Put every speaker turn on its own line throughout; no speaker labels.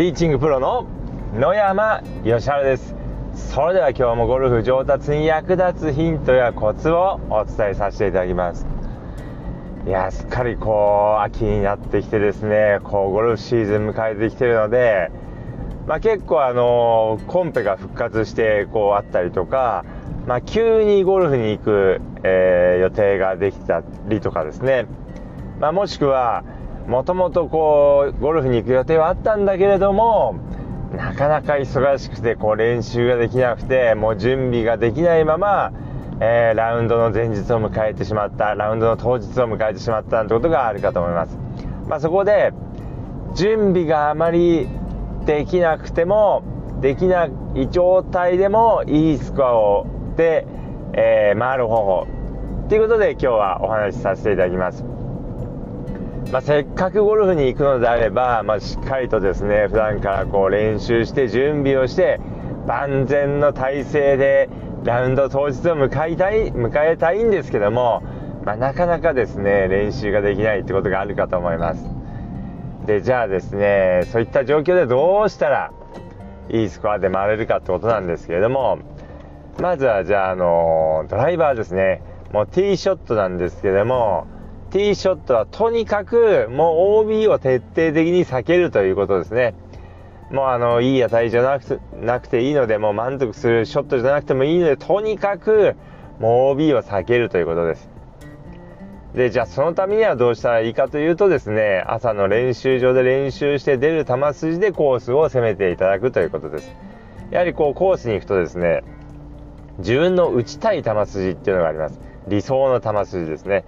ティーチングプロの野山義晴です。それでは今日もゴルフ上達に役立つヒントやコツをお伝えさせていただきます。いやすっかりこう秋になってきてですね。こうゴルフシーズン迎えてきてるのでまあ、結構あのコンペが復活してこうあったりとか、まあ、急にゴルフに行く、えー、予定ができたりとかですね、まあ、もしくはもともとこうゴルフに行く予定はあったんだけれどもなかなか忙しくてこう練習ができなくてもう準備ができないまま、えー、ラウンドの前日を迎えてしまったラウンドの当日を迎えてしまったなんてことがあるかと思います、まあ、そこで準備があまりできなくてもできない状態でもいいスコアをで、えー、回る方法ということで今日はお話しさせていただきます。まあ、せっかくゴルフに行くのであれば、まあ、しっかりとですね普段からこう練習して準備をして万全の体制でラウンド当日を迎えたい迎えたいんですけども、まあ、なかなかですね練習ができないってことがあるかと思います。でじゃあですねそういった状況でどうしたらいいスコアで回れるかってことなんですけれどもまずはじゃああのドライバーですね。もうティーショットなんですけどもティーショットはとにかくもう OB を徹底的に避けるということですね。もうあの、いい値じゃなくてなくていいので、もう満足するショットじゃなくてもいいので、とにかくもう OB を避けるということです。で、じゃあそのためにはどうしたらいいかというとですね、朝の練習場で練習して出る球筋でコースを攻めていただくということです。やはりこうコースに行くとですね、自分の打ちたい球筋っていうのがあります。理想の球筋ですね。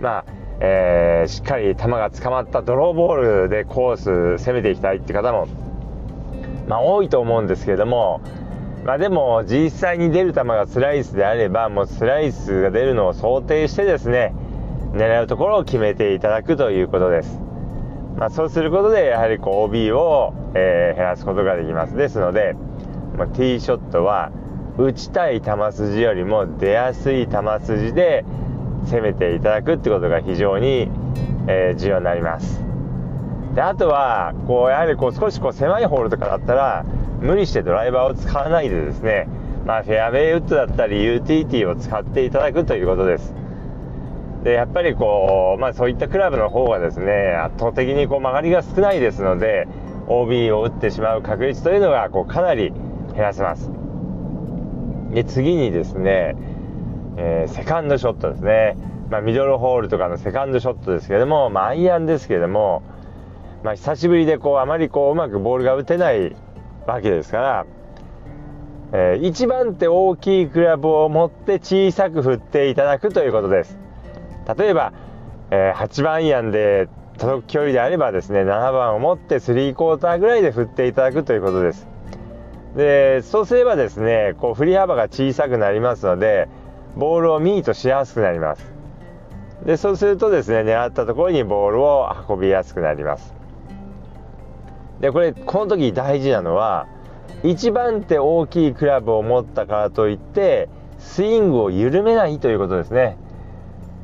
まあ、えー、しっかり球が捕まったドローボールでコース攻めていきたいって方も、まあ、多いと思うんですけれども、まあ、でも実際に出る球がスライスであればもうスライスが出るのを想定してですね狙うところを決めていただくということです、まあ、そうすることでやはりこう OB を、えー、減らすことができますですので、まあ、ティーショットは打ちたい球筋よりも出やすい球筋で攻めていただくってことが非常に、え、重要になります。であとはこうやはりこう少しこう狭いホールとかだったら無理してドライバーを使わないでですねまあ、フェアウェイウッドだったりユーティリティを使っていただくということです。でやっぱりこう、まあ、そういったクラブの方がですね圧倒的にこう曲がりが少ないですので OB を打ってしまう確率というのがこうかなり減らせます。で次にですねえー、セカンドショットですね、まあ、ミドルホールとかのセカンドショットですけども、まあ、アイアンですけども、まあ、久しぶりでこうあまりこううまくボールが打てないわけですから、えー、一番手大きいクラブを持って小さく振っていただくということです。例えば、えー、8番アイアンで届く距離であればですね7番を持って3クォーターぐらいで振っていただくということです。でそうすればですねこう振り幅が小さくなりますのでボールをミートしやすくなります。でそうするとですね狙ったところにボールを運びやすくなります。でこれこの時大事なのは一番手大きいクラブを持ったからといってスイングを緩めないということですね、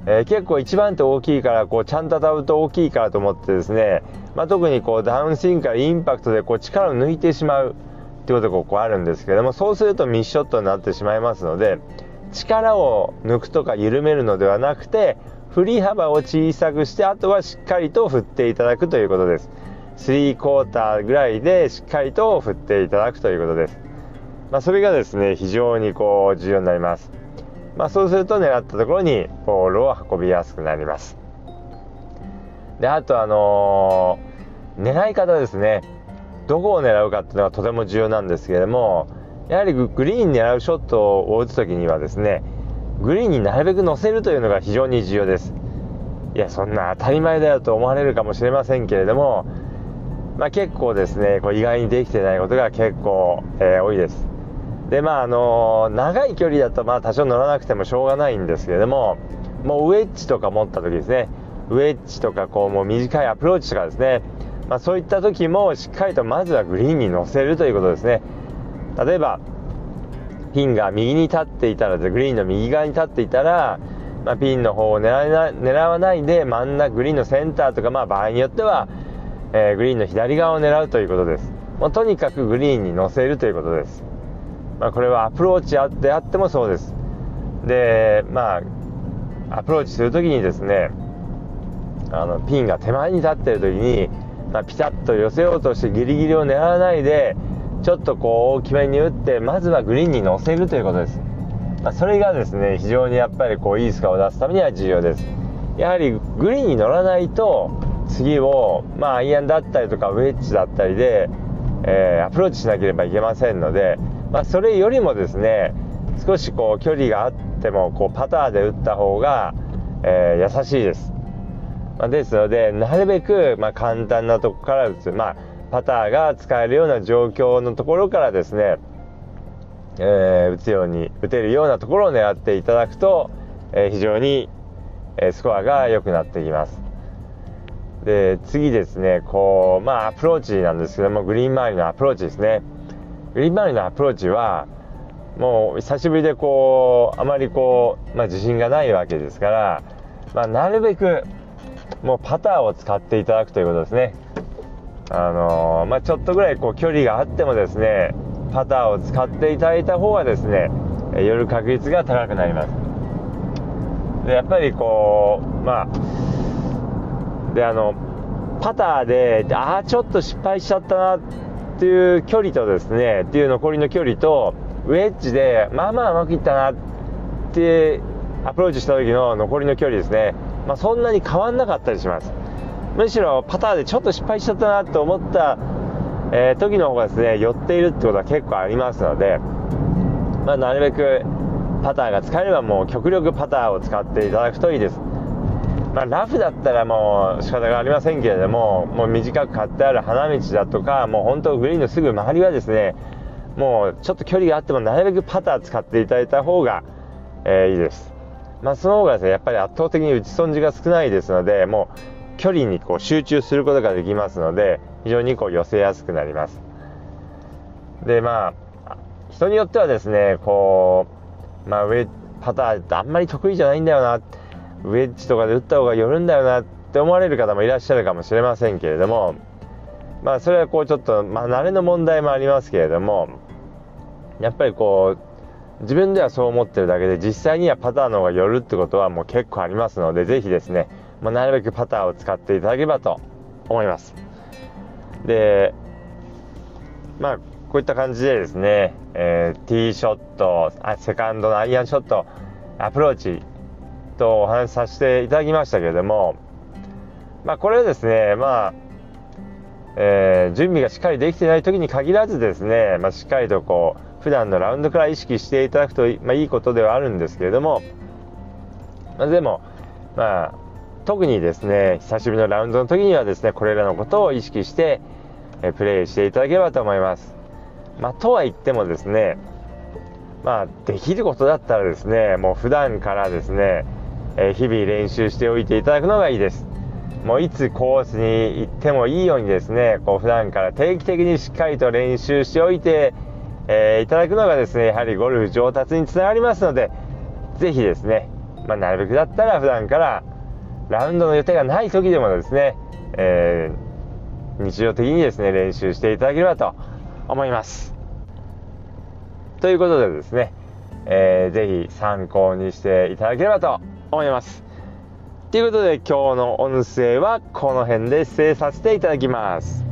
えー、結構一番手大きいからこうちゃんと当たると大きいからと思ってですね、まあ、特にこうダウンスイングからインパクトでこう力を抜いてしまうってことがこうあるんですけどもそうするとミッショットになってしまいますので力を抜くとか緩めるのではなくて振り幅を小さくしてあとはしっかりと振っていただくということです。3クォーターぐらいでしっかりと振っていただくということです、まあ、それがですね非常にこう重要になります、まあ、そうすると狙ったところにボールを運びやすくなります。であとあのー、狙い方ですね。どこを狙うかっていうのはとても重要なんですけれどもやはりグリーンに狙うショットを打つ時にはですねグリーンになるべく乗せるというのが非常に重要です。いやそんな当たり前だよと思われるかもしれませんけれども、まあ、結構ですねこう意外にできてないことが結構、えー、多いです。でまああの、長い距離だとまあ多少乗らなくてもしょうがないんですけれどももうウェッジとか持った時ですねウェッジとかこうもう短いアプローチとかですね、まあ、そういった時もしっかりとまずはグリーンに乗せるということですね。例えばピンが右に立っていたらグリーンの右側に立っていたら、まあ、ピンの方を狙な狙わないで真ん中グリーンのセンターとか、まあ、場合によっては、えー、グリーンの左側を狙うということです。もうとにかくグリーンに乗せるということです、まあ、これはアプローチであってもそうです。でまあアプローチするときにですねあのピンが手前に立っているときに、まあ、ピタッと寄せようとしてギリギリを狙わないでちょっとこう大きめに打ってまずはグリーンに乗せるということです、まあ、それがですね非常にやっぱりこういいスコアを出すためには重要です。やはりグリーンに乗らないと次を、まあ、アイアンだったりとかウェッジだったりで、えー、アプローチしなければいけませんので、まあ、それよりもですね少しこう距離があってもこうパターで打った方が、えー、優しいです、まあ、ですのでなるべく、ま簡単なとこから打つ、まあ、パターが使えるような状況のところからですね、えー、打つように打てるようなところを狙っていただくと、え非常にえスコアが良くなってきます。で次ですねこうまあアプローチなんですけどもグリーン周りのアプローチですね。グリーン周りのアプローチはもう久しぶりでこうあまりこう、まあ、自信がないわけですから、まあ、なるべくもうパターを使っていただくということですね。あのー、まあ、ちょっとぐらいこう距離があってもですねパターを使っていただいた方がですね寄る確率が高くなります。でやっぱりこうまあであのパターでああちょっと失敗しちゃったなっていう距離とですねっていう残りの距離とウェッジでまあまあうまくいったなってアプローチした時の残りの距離ですね、まあ、そんなに変わんなかったりします。むしろパターでちょっと失敗しちゃったなと思った、えー、時の方がですね寄っているってことは結構ありますので、まあ、なるべくパターが使えればもう極力パターを使っていただくといいです。まあ、ラフだったらもう仕方がありませんけれども、もう短く買ってある花道だとか、もう本当グリーンのすぐ周りはですね、もうちょっと距離があってもなるべくパター使っていただいた方が、えー、いいです。まあ、その方がですね、やっぱり圧倒的に打ち損じが少ないですので、もう距離にこう集中することができますので、非常にこう寄せやすくなります。で、まあ、人によってはですね、こう、まあ、上パターってあんまり得意じゃないんだよなウェッジとかで打った方が寄るんだよなって思われる方もいらっしゃるかもしれませんけれどもまあそれはこうちょっと、まあ、慣れの問題もありますけれどもやっぱりこう自分ではそう思ってるだけで実際にはパターの方が寄るってことはもう結構ありますのでぜひですね、まあ、なるべくパターを使っていただければと思います。でまあこういった感じでですね、えー、ティーショットあ、セカンドのアイアンショット、アプローチとお話しさせていただきましたけれども、まあ、これはですね、まあ、えー、準備がしっかりできてない時に限らずですね、まあ、しっかりとこう、普段のラウンドから意識していただくと、まあ、いいことではあるんですけれども、まあ、でも、まあ、特にですね、久しぶりのラウンドの時にはですね、これらのことを意識して、えプレイしていただければと思います。まあ、とは言ってもですね、まあ、できることだったらですね、もう普段からですね、え、日々練習しておいていただくのがいいです。もういつコースに行ってもいいようにですね、こう普段から定期的にしっかりと練習しておいて、えー、いただくのがですね、やはりゴルフ上達につながりますので、ぜひですね、まあ、なるべくだったら普段からラウンドの予定がない時でもですね、えー、日常的にですね、練習していただければと思います。ということでですね、えー、ぜひ参考にしていただければと思います。ということで今日の音声はこの辺で失礼させていただきます。